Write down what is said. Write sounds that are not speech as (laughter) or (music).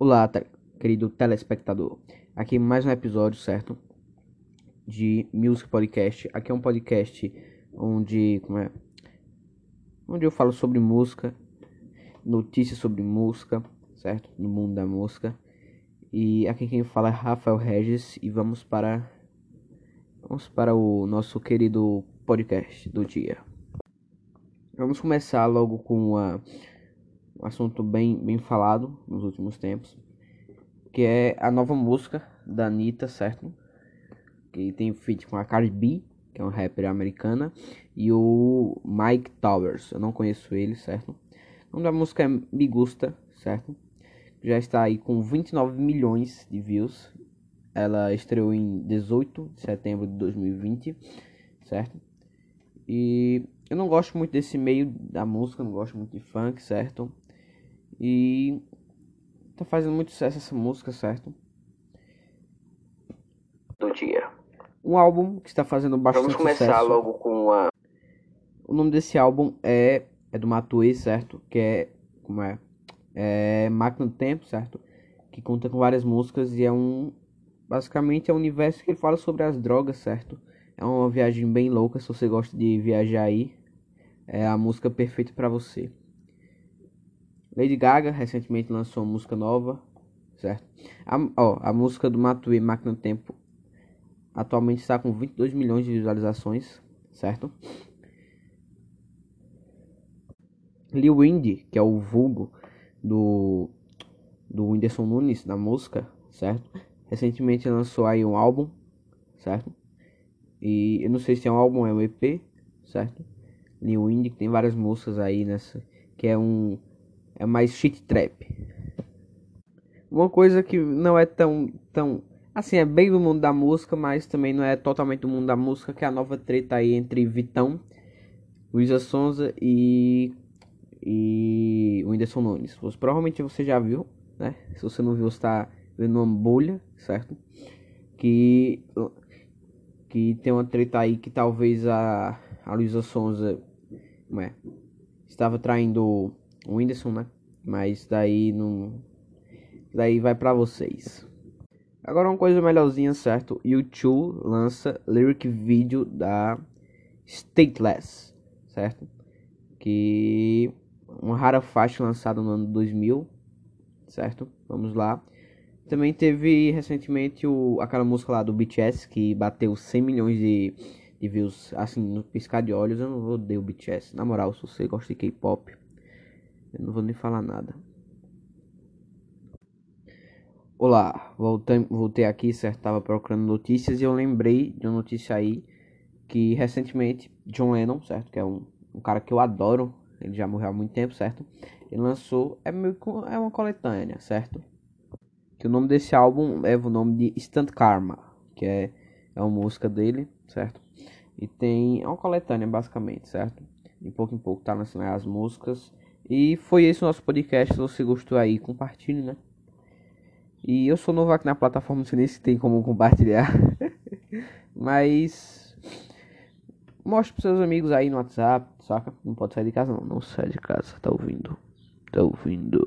Olá, querido telespectador. Aqui mais um episódio, certo? De Music Podcast. Aqui é um podcast onde, como é? Onde eu falo sobre música, notícias sobre música, certo? No mundo da música. E aqui quem fala é Rafael Regis e vamos para vamos para o nosso querido podcast do dia. Vamos começar logo com um assunto bem, bem falado nos últimos tempos, que é a nova música da Anitta, certo? Que tem feat com a Cardi B, que é um rapper americana, e o Mike Towers, eu não conheço ele, certo? O nome da música é Me Gusta, certo? Já está aí com 29 milhões de views. Ela estreou em 18 de setembro de 2020, certo? E eu não gosto muito desse meio da música, não gosto muito de funk, certo? E tá fazendo muito sucesso essa música, certo? Do dia. Um álbum que está fazendo bastante sucesso. Vamos começar sucesso. logo com a. O nome desse álbum é é do Matue, certo? Que é como é? É Máquina do Tempo, certo? Que conta com várias músicas e é um basicamente é um universo que ele fala sobre as drogas, certo? É uma viagem bem louca, se você gosta de viajar aí, é a música perfeita para você. Lady Gaga recentemente lançou uma música nova, certo? A, ó, a música do Matue Máquina do Tempo atualmente está com 22 milhões de visualizações, certo? Lil Windy, que é o vulgo do do Whindersson Nunes na música, certo? Recentemente lançou aí um álbum, certo? E eu não sei se é um álbum ou é um EP, certo? Lil Windy que tem várias músicas aí nessa, que é um é mais shit trap. Uma coisa que não é tão tão assim, é bem do mundo da música, mas também não é totalmente do mundo da música, que é a nova treta aí entre Vitão, Luísa Sonza e e o Whindersson Nunes. Você, provavelmente você já viu, né? Se você não viu, está vendo uma bolha, certo? Que que tem uma treta aí que talvez a a Luísa Sonza, é, estava traindo o Whindersson, né? Mas daí não. Daí vai pra vocês. Agora uma coisa melhorzinha, certo? YouTube lança lyric video da Stateless, certo? Que uma rara faixa lançada no ano 2000, certo? Vamos lá. Também teve recentemente o, aquela música lá do BTS que bateu 100 milhões de, de views, assim, no piscar de olhos. Eu não odeio o BTS. Na moral, se você gosta de K-pop, eu não vou nem falar nada. Olá, voltei, voltei aqui, certo? Tava procurando notícias e eu lembrei de uma notícia aí que recentemente John Lennon, certo? Que é um, um cara que eu adoro, ele já morreu há muito tempo, certo? Ele lançou, é, meio, é uma coletânea, certo? Que o nome desse álbum leva o nome de Instant Karma, que é, é uma música dele, certo? E tem, é uma coletânea basicamente, certo? De pouco em pouco tá lançando as músicas e foi esse o nosso podcast. Se você gostou aí, compartilhe, né? E eu sou novo aqui na plataforma, não sei nem se tem como compartilhar. (laughs) Mas mostre pros seus amigos aí no WhatsApp, saca? Não pode sair de casa não, não sai de casa, tá ouvindo? Tá ouvindo?